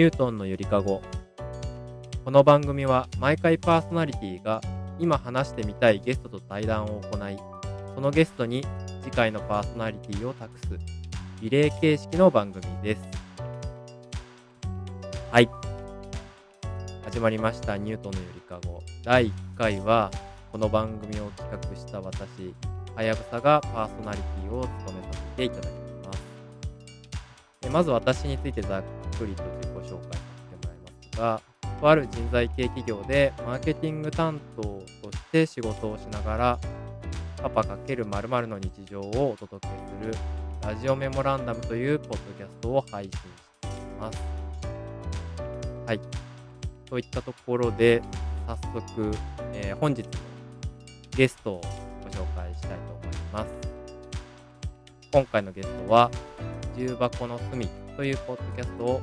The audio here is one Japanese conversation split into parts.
ニュートンのゆりかご。この番組は毎回パーソナリティが今話してみたいゲストと対談を行いそのゲストに次回のパーソナリティを託すリレー形式の番組です。はい。始まりましたニュートンのゆりかご。第1回はこの番組を企画した私はやぶさがパーソナリティを務めさせていただきます。まず私についてざっくりと自がとある人材系企業でマーケティング担当として仕事をしながらパパ×〇〇の日常をお届けするラジオメモランダムというポッドキャストを配信しています。はい。といったところで早速、えー、本日のゲストをご紹介したいと思います。今回のゲストは重箱の隅というポッドキャストを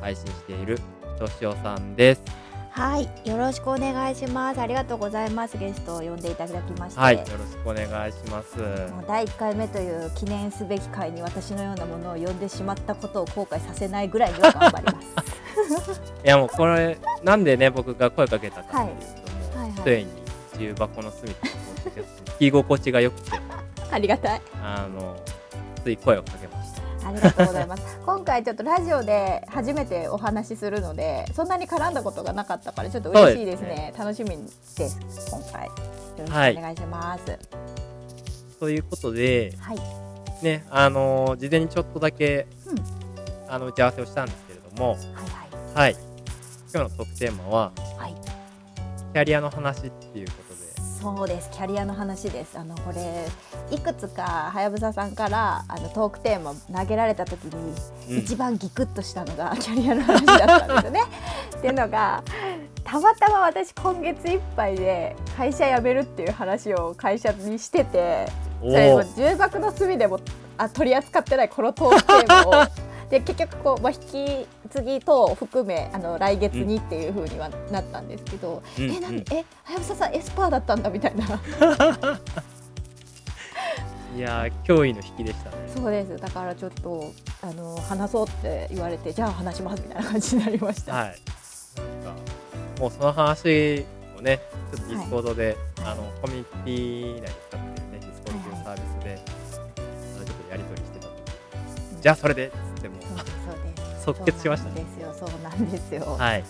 配信しているとしおさんです。はい、よろしくお願いします。ありがとうございます。ゲストを呼んでいただきまして。はい、よろしくお願いします。もう第1回目という記念すべき回に私のようなものを呼んでしまったことを後悔させないぐらいには頑張ります。いやもうこれなんでね僕が声かけたかっていうと、はい、もうついに重箱の隅と聞き心地が良くて、ありがたい。あのつい声をかけま。ありがとうございます。今回ちょっとラジオで初めてお話しするので、そんなに絡んだことがなかったからちょっと嬉しいですね。すね楽しみです。今回よろしくお願いします。はい、ということで、はい、ねあの事前にちょっとだけ、うん、あの打ち合わせをしたんですけれども、はいはい、はい、今日のトークテーマは、はい、キャリアの話っていうことそうです。キャリアの話です。あのこれいくつかはやぶささんからあのトークテーマ投げられた時に、うん、一番ギクッとしたのがキャリアの話だったんですよね。っていうのがたまたま私今月いっぱいで会社辞めるっていう話を会社にしててそれも重箱の隅でもあ取り扱ってないこのトークテーマをで結局こう、まあ、引き継ぎ等含めあの来月にっていうふうにはなったんですけど、うん、えなんで、えはやぶささんエスパーだったんだみたいな。いや脅威の引きでしたね。そうですだからちょっとあの話そうって言われてじゃあ話しますみたいな感じになりました。はい。もうその話をねちょっとディスコードで、はい、あのコミュニティ内で使ってるねディスコードというサービスで、はい、ちょっとやり取りしてたじゃあそれで即決しました、ね、ですよ。そうなんですよ。はい。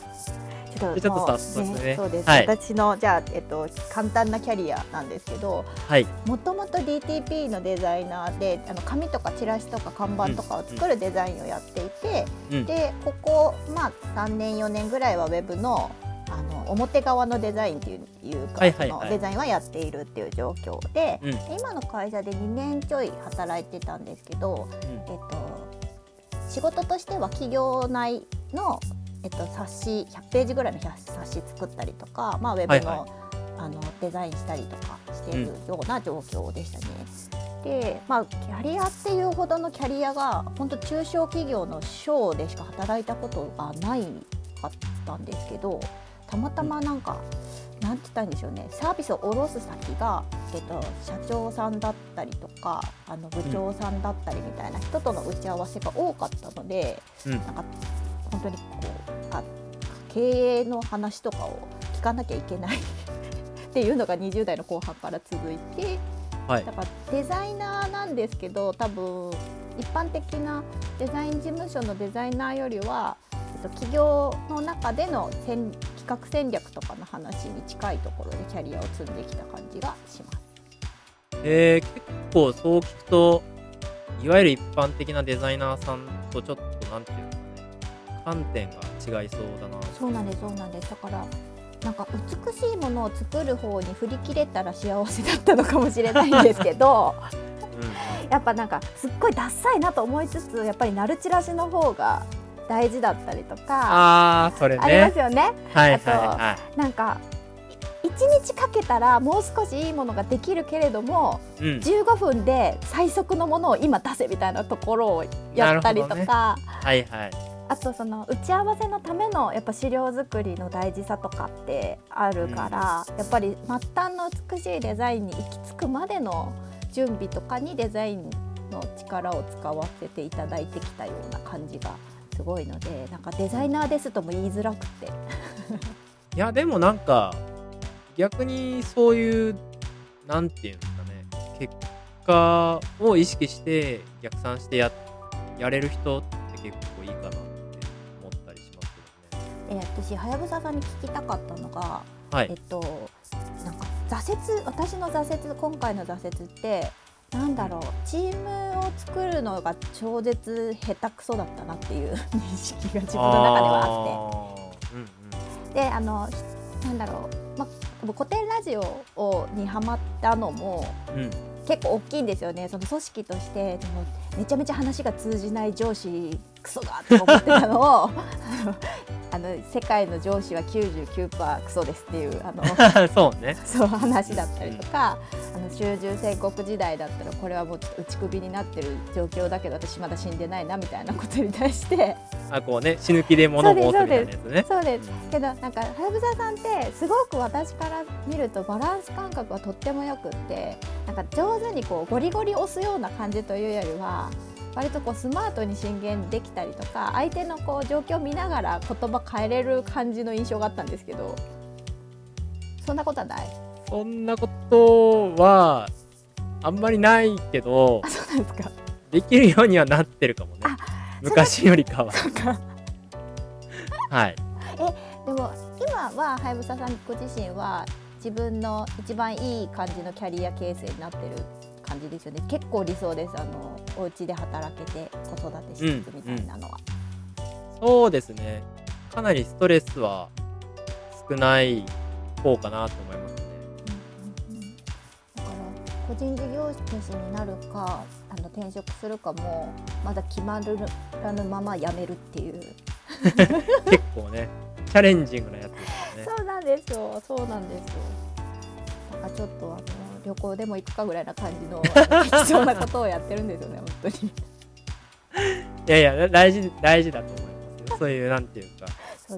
ちょっと早速ね、ね、そうです、はい、私のじゃあ、えっと、簡単なキャリアなんですけどもともと DTP のデザイナーであの紙とかチラシとか看板とかを作るデザインをやっていて、うん、でここ、まあ、3年4年ぐらいはウェブのあの表側のデザインっていうか、はいのデザインはやっているっていう状況で、うん、今の会社で2年ちょい働いてたんですけど、うん、えっと仕事としては企業内の、えっと、冊子100ページぐらいの冊子作ったりとか、まあ、ウェブのはいはい、あのデザインしたりとかしているような状況でしたね。うん、でまあキャリアっていうほどのキャリアが本当中小企業の省でしか働いたことがないかったんですけどたまたまなんか、うん、なんて言ったんでしょうね。サービスを下ろす先がえっと、社長さんだったりとかあの部長さんだったりみたいな人との打ち合わせが多かったので、うん、なんか本当にこうあ経営の話とかを聞かなきゃいけない っていうのが20代の後半から続いて、はい、だからデザイナーなんですけど多分一般的なデザイン事務所のデザイナーよりは、えっと、企業の中での戦企画戦略とかの話に近いところでキャリアを積んできた感じがします。えー、結構そう聞くと、いわゆる一般的なデザイナーさんとちょっとなんていうかね、観点が違いそうだな。そうなんです、そうなんです。だから、なんか美しいものを作る方に振り切れたら幸せだったのかもしれないんですけど、うん、やっぱなんかすっごいダッサいなと思いつつやっぱりナルチラシの方が大事だったりとかあそれ、ね、ありますよね。はいはいはい、なんか1日かけたらもう少しいいものができるけれども、うん、15分で最速のものを今出せみたいなところをやったりとか、ね、はいはい、あとその打ち合わせのためのやっぱ資料作りの大事さとかってあるから、うん、やっぱり末端の美しいデザインに行き着くまでの準備とかにデザインの力を使わせていただいてきたような感じがすごいのでなんかデザイナーですとも言いづらくて いやでもなんか逆にそういうなんていうんですかね結果を意識して逆算してややれる人って結構いいかなって思ったりしますけどね。え私はやぶささんに聞きたかったのが、はい、えっとなんか挫折私の挫折今回の挫折ってなんだろう。チームを作るのが超絶下手くそだったなっていう認識が自分の中ではあって。うんうん、であのなんだろう、ま、古典ラジオをにハマったのも、うん、結構大きいんですよね。その組織としてでもめちゃめちゃ話が通じない上司クソがと思ってたのをあの世界の上司は99%クソですっていうあの そうね。そう話だったりとか、あの集中戦国時代だったらこれはもうちょっと打ち首になってる状況だけど私まだ死んでないなみたいなことに対して。あこうね死ぬ気で物申すみたいなやつね。そうです、うん、けどなんかはやぶささんってすごく私から見るとバランス感覚はとってもよくってなんか上手にこうゴリゴリ押すような感じというよりは割とこうスマートに進言できたりとか相手のこう状況を見ながら言葉変えれる感じの印象があったんですけどそんなことはない？そんなことはあんまりないけどそうなんですか。できるようにはなってるかもね。昔よりかは。はい。えでも今ははやぶささんご自身は自分の一番いい感じのキャリア形成になってる感じですよね。結構理想です。あのお家で働けて子育て施設みたいなのは、うんうん、そうですね。かなりストレスは少ない方かなと思いますね、うんうんうん、だから個人事業主になるかあの転職するかもまだ決まらぬまま辞めるっていう。結構ねチャレンジングなやつですよね。そうなんですよ。そうなんですよ。なんかちょっとあの旅行でも行くかぐらいな感じの 貴重なことをやってるんですよね本当に。いやいや大事大事だと思いますよ。そういうなんていうか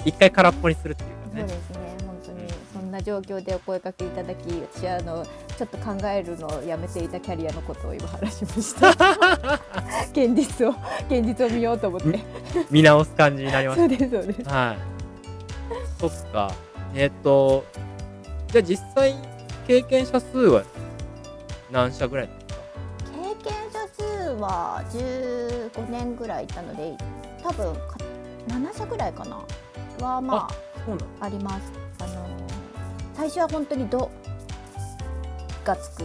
一回空っぽにするっていうかね。そうですね本当に。そんな状況でお声かけいただき私はあのちょっと考えるのをやめていたキャリアのことを今話しました。現実を現実を見ようと思って。見直す感じになりましたそうですそうです。はい。そっか。えっ、ー、とじゃあ実際経験者数は何社ぐらいですか経験者数は15年ぐらいいたので多分7社ぐらいかな。はまああります。あの最初は本当に「ど」がつく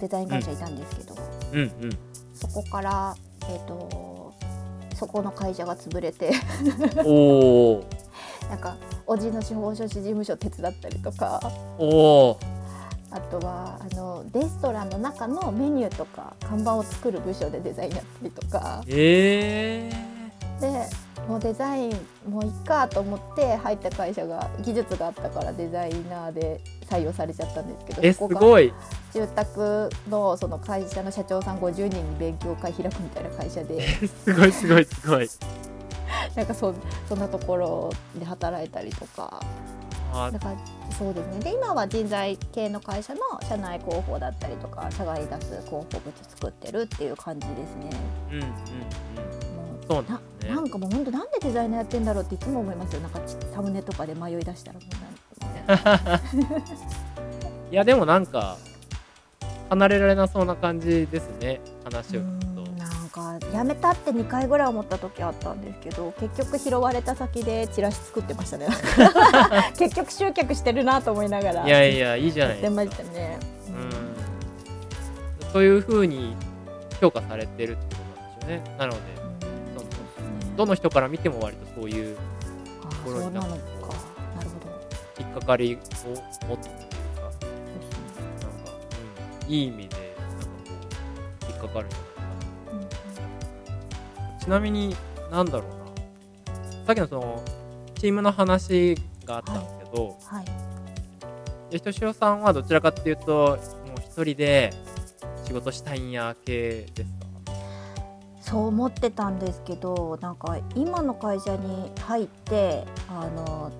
デザイン会社いたんですけど、うんうん。うん、そこからえっ、ー、とそこの会社が潰れてお なんかおじの司法書士事務所手伝ったりとかおあとはあのレストランの中のメニューとか看板を作る部署でデザインやったりとか。えー、でもうデザインもういっかと思って入った会社が技術があったからデザイナーで採用されちゃったんですけどえすごい。住宅のその会社の社長さん50人に勉強会開くみたいな会社で。すごいすごいすごい。なんかそそんなところで働いたりとかだからそうですね。で今は人材系の会社の社内広報だったりとか社外に出す広報物作ってるっていう感じですね。うんうんうん、そうなね、なんかもう本当なんでデザイナーやってんだろうっていつも思いますよ。なんかサムネとかで迷い出したらもうなん いやでもなんか離れられなそうな感じですね。話を聞くかやめたって2回ぐらい思った時あったんですけど結局拾われた先でチラシ作ってましたね。結局集客してるなと思いながら。いやいやいいじゃないですか。ましたね、うん、そういうふうに評価されてるってことなんでしょうね。なので、そのどの人から見ても割とそういうところになるほど引っかかりを持つっていうか、なんか、うん、いい意味でなんかこう引っかかる。んじゃないちなみに、なんだろうな、さっきのその、チームの話があったんですけど、はい。はい、しとしおさんはどちらかっていうと、もう一人で仕事したいんや系ですか？そう思ってたんですけどなんか今の会社に入ってあの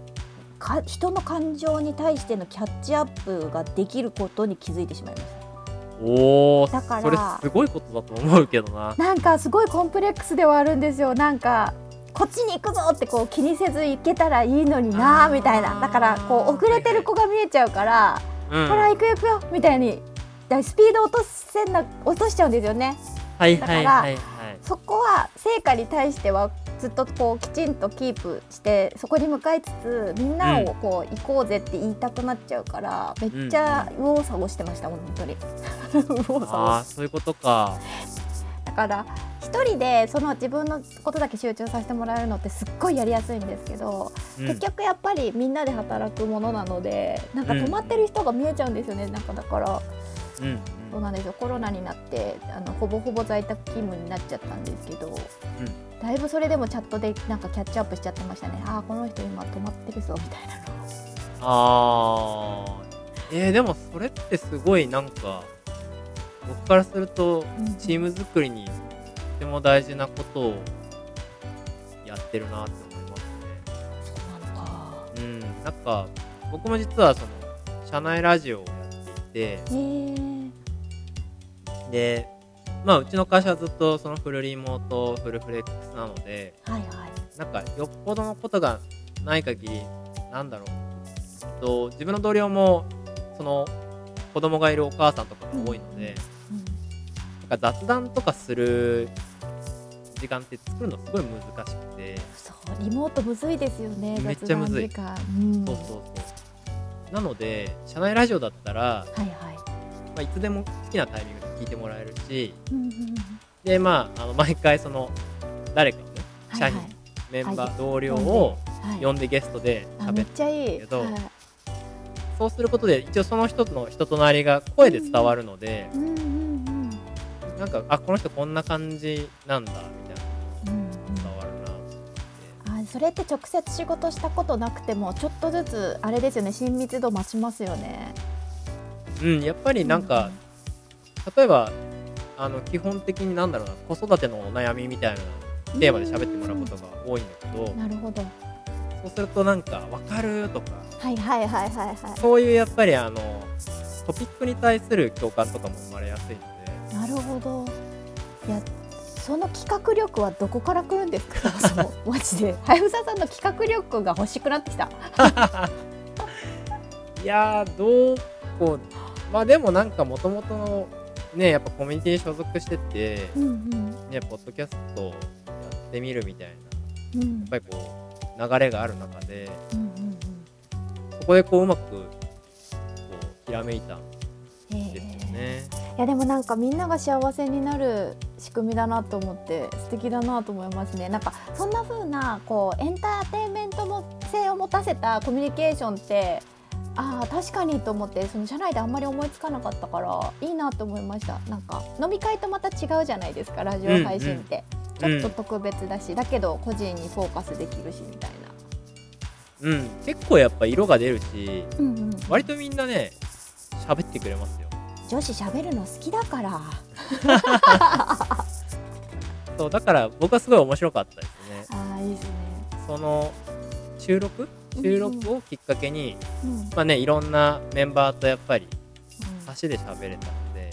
か人の感情に対してのキャッチアップができることに気づいてしまいました。おおだから。それすごいことだと思うけどな。なんかすごいコンプレックスではあるんですよ。なんかこっちに行くぞってこう気にせず行けたらいいのになみたいな。だからこう遅れてる子が見えちゃうから、はいはい、ほら行く行くよみたいにスピード落とせな落としちゃうんですよね。はいはいはいはい、そこは成果に対してはずっとこうきちんとキープしてそこに向かいつつみんなをこう行こうぜって言いたくなっちゃうから、めっちゃ右往左往してました本当に。ああそういうことか。だから一人でその自分のことだけ集中させてもらえるのってすっごいやりやすいんですけど、うん、結局やっぱりみんなで働くものなのでなんか止まってる人が見えちゃうんですよね、うん、なんかだから、うん、そうなんですよ。コロナになってあのほぼほぼ在宅勤務になっちゃったんですけど、だいぶそれでもチャットでなんかキャッチアップしちゃってましたね。ああこの人今止まってるぞみたいなの。ああえー、でもそれってすごいなんか僕からするとチーム作りにとても大事なことをやってるなって思いますね。そうなのか。うん、なんか僕も実はその社内ラジオをやっていて、でまあ、うちの会社はずっとそのフルリモート、フルフレックスなので、はいはい、なんかよっぽどのことがない限り、なんだろう、と自分の同僚もその子供がいるお母さんとかが多いので、うん。うん、なんか雑談とかする時間って作るのすごい難しくて、そうリモートむずいですよね、めっちゃむずい。うん、そうそうそう。なので、社内ラジオだったら、はいはい。まあ、いつでも好きなタイミング聞いてもらえるし、でまああの毎回その誰かのね社員、はい。はい、メンバー、同僚を呼んでゲストで喋ってるんですけど、はい、そうすることで一応その人の人となりが声で伝わるので、うんうんうん、なんかあこの人こんな感じなんだみたいな伝わるなあそれって直接仕事したことなくてもちょっとずつあれですよね親密度増しますよね。うんやっぱりなんか、うん例えばあの基本的になんだろうな子育てのお悩みみたいなテーマで喋ってもらうことが多いんだけどなるほど。そうするとなんか分かるとかはいはいはいはいはい。そういうやっぱりあのトピックに対する共感とかも生まれやすいので。なるほど。いやその企画力はどこから来るんですか？マジで。はやぶささんの企画力が欲しくなってきた。いやどうこう。まあでもなんかもともとのねやっぱコミュニティに所属してて、うんうん、ねポッドキャストやってみるみたいな、うん、やっぱりこう流れがある中で、うんうんうん、そこでこううまくこうひらめいたんですよね。いやでもなんかみんなが幸せになる仕組みだなと思って素敵だなと思いますね。なんかそんな風なこうエンターテインメント性を持たせたコミュニケーションってああ確かにと思ってその社内であんまり思いつかなかったからいいなと思いました。なんか飲み会とまた違うじゃないですかラジオ配信って、うんうん、ちょっと特別だし、うん、だけど個人にフォーカスできるしみたいな。うん。結構やっぱ色が出るし、うんうん、割とみんなね喋ってくれますよ。女子喋るの好きだから。そうだから僕はすごい面白かったですね。ああいいですね。その収録収録をきっかけに、うん、まあねいろんなメンバーとやっぱり差しで喋れたので、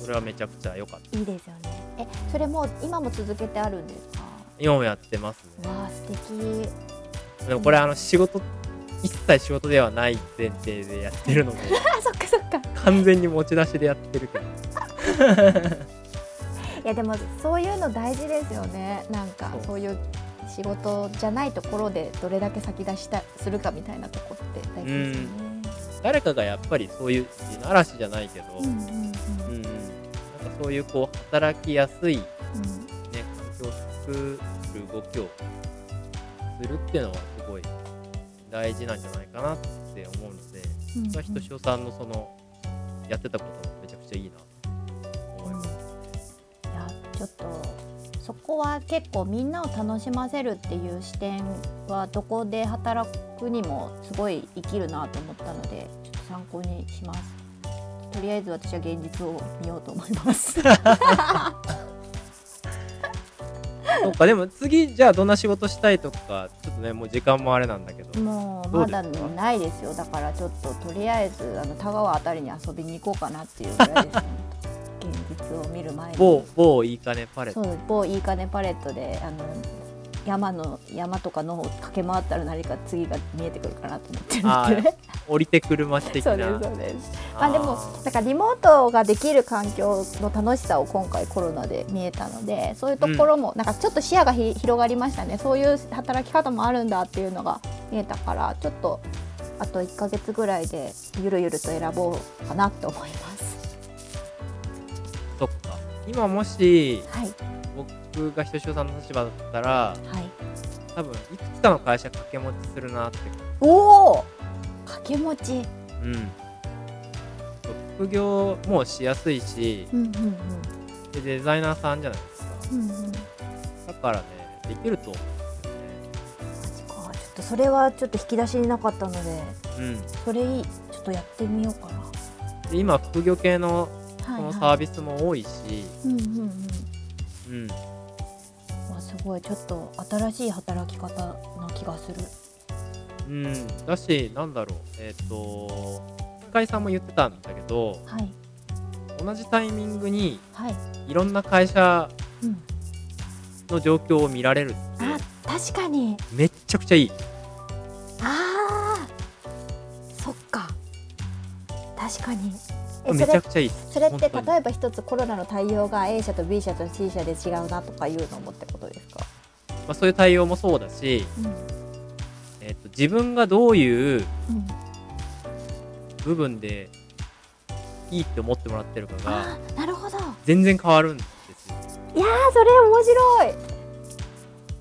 それはめちゃくちゃ良かった。いいですよね。えそれも今も続けてあるんですか？今もやってますね。わあ素敵。でもこれあの仕事一切仕事ではない前提でやってるのでそっかそっか。完全に持ち出しでやってるけど。いやでもそういうの大事ですよね。なんかそういう仕事じゃないところでどれだけ先出したするかみたいなとこって大事ですよね。誰かがやっぱりそういう嵐じゃないけど、うんうんうん。なんかそういうこう働きやすい、ね、環境を作る動きをするっていうのはすごい大事なんじゃないかなって思うので、うんうん、ひとしおさんのそのやってたこともめちゃくちゃいいなこは結構みんなを楽しませるっていう視点はどこで働くにもすごい生きるなと思ったのでちょっと参考にします。とりあえず私は現実を見ようと思います。そうかでも次じゃあどんな仕事したいとかちょっとねもう時間もあれなんだけど。もうまだないですよ。だからちょっととりあえずあの田川あたりに遊びに行こうかなっていうぐらいですね現実を見る前に。某某いいかねパレット。そう某いいかねパレットであの山の山とかの駆け回ったら何か次が見えてくるかなと思ってるんで。降りてくる街的な。そうですそうです。まあでもだからリモートができる環境の楽しさを今回コロナで見えたのでそういうところも、なんかちょっと視野が広がりましたね。そういう働き方もあるんだっていうのが見えたからちょっとあと1か月ぐらいでゆるゆると選ぼうかなと思います今もし、はい、僕がひとしおさんの立場だったら、はい、多分いくつかの会社掛け持ちするなって。おお掛け持ち。うん。副業もしやすいし、うんうんうん、でデザイナーさんじゃないですか、うんうん、だからねできると思うんですよね。マジか。ちょっとそれはちょっと引き出しになかったので、うん、それちょっとやってみようかな。で今副業系のこのサービスも多いし、うんうんうん。うん。わすごい。ちょっと新しい働き方な気がする。うん。だしなんだろう。えっ、ー、と深井さんも言ってたんだけど、はい、同じタイミングに、はい、いろんな会社の状況を見られるって、う。ん、あ確かに。めっちゃくちゃいい。あー。そっか。確かにめちゃくちゃいい。それって例えば一つコロナの対応が A 社と B 社と C 社で違うなとかいうのもってことですか、まあ、そういう対応もそうだし、うん、えーと、自分がどういう部分でいいって思ってもらってるかが、うん、なるほど。全然変わるんですよ。いやそれ面白い。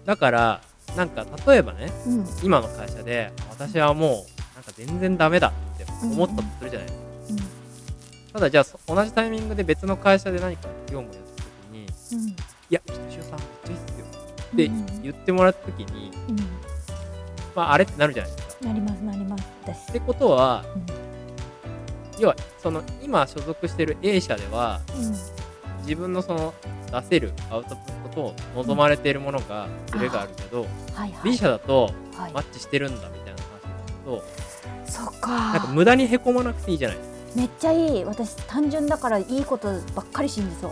だからなんか例えばね、うん、今の会社で私はもうなんか全然ダメだって思ったとするじゃないですか、ただじゃあ同じタイミングで別の会社で何か業務をやった時に、うん、いやひとしおさんめっちゃいいっすよって言ってもらった時に、うん、まああれってなるじゃないですか。なりますなります。ってことは、うん、要はその今所属してる A 社では、自分のその出せるアウトプットと望まれているものがズレがあるけど、はいはい、B 社だとマッチしてるんだみたいな話になると、そっか。なんか無駄にへこまなくていいじゃないですか。めっちゃいい。私単純だからいいことばっかり信じそう。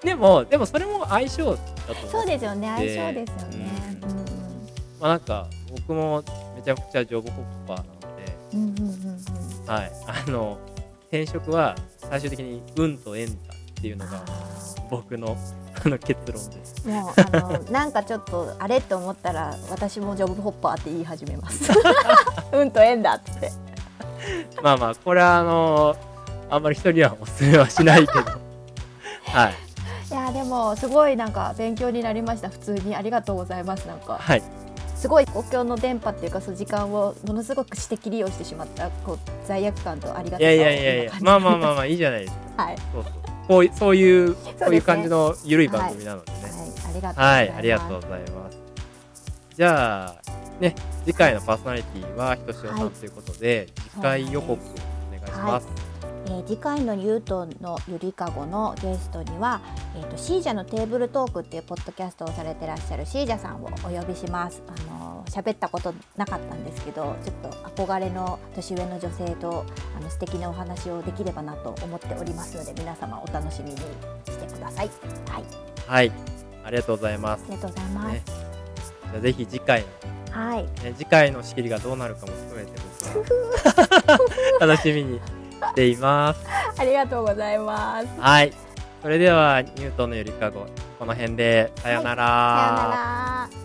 でもでもそれも相性だとそうですよね。相性ですよね、うん、まあなんか僕もめちゃくちゃジョブホッパーなので、うんうんうんうん、はい。あの転職は最終的に運と縁だっていうのが僕のあの結論です。もうあのなんかちょっとあれって思ったら私もジョブホッパーって言い始めます。運と縁だってまあまあこれはあのー、あんまり人にはおすすめはしないけど。はい。いやでもすごいなんか勉強になりました。普通にありがとうございます。なんかはい。すごい公共の電波っていうかその時間をものすごく私的利用してしまったこう罪悪感とありがたさをいやいやいやいやまあまあまあまあいいじゃないですか。はい。そうそうこうそういうこういう感じのゆるい番組なのでね、はい、はい、ありがとうございます、はい、ありがとうございます。じゃあね次回のパーソナリティはひとしおさんということで、次回予告お願いします。はいえー、次回のニュートンのゆりかごのゲストには、えーと、シージャのテーブルトークっていうポッドキャストをされてらっしゃるシージャさんをお呼びします。あの喋ったことなかったんですけど、ちょっと憧れの年上の女性とあの素敵なお話をできればなと思っておりますので、皆様お楽しみにしてください。はい。はい、ありがとうございます。ありがとうございます。ね、じゃぜひ次回はい、ね、次回の仕切りがどうなるかも含めて僕は 楽しみにしています。ありがとうございます。はい。それではニュートンのゆりかごこの辺でさよなら。はい、さよなら。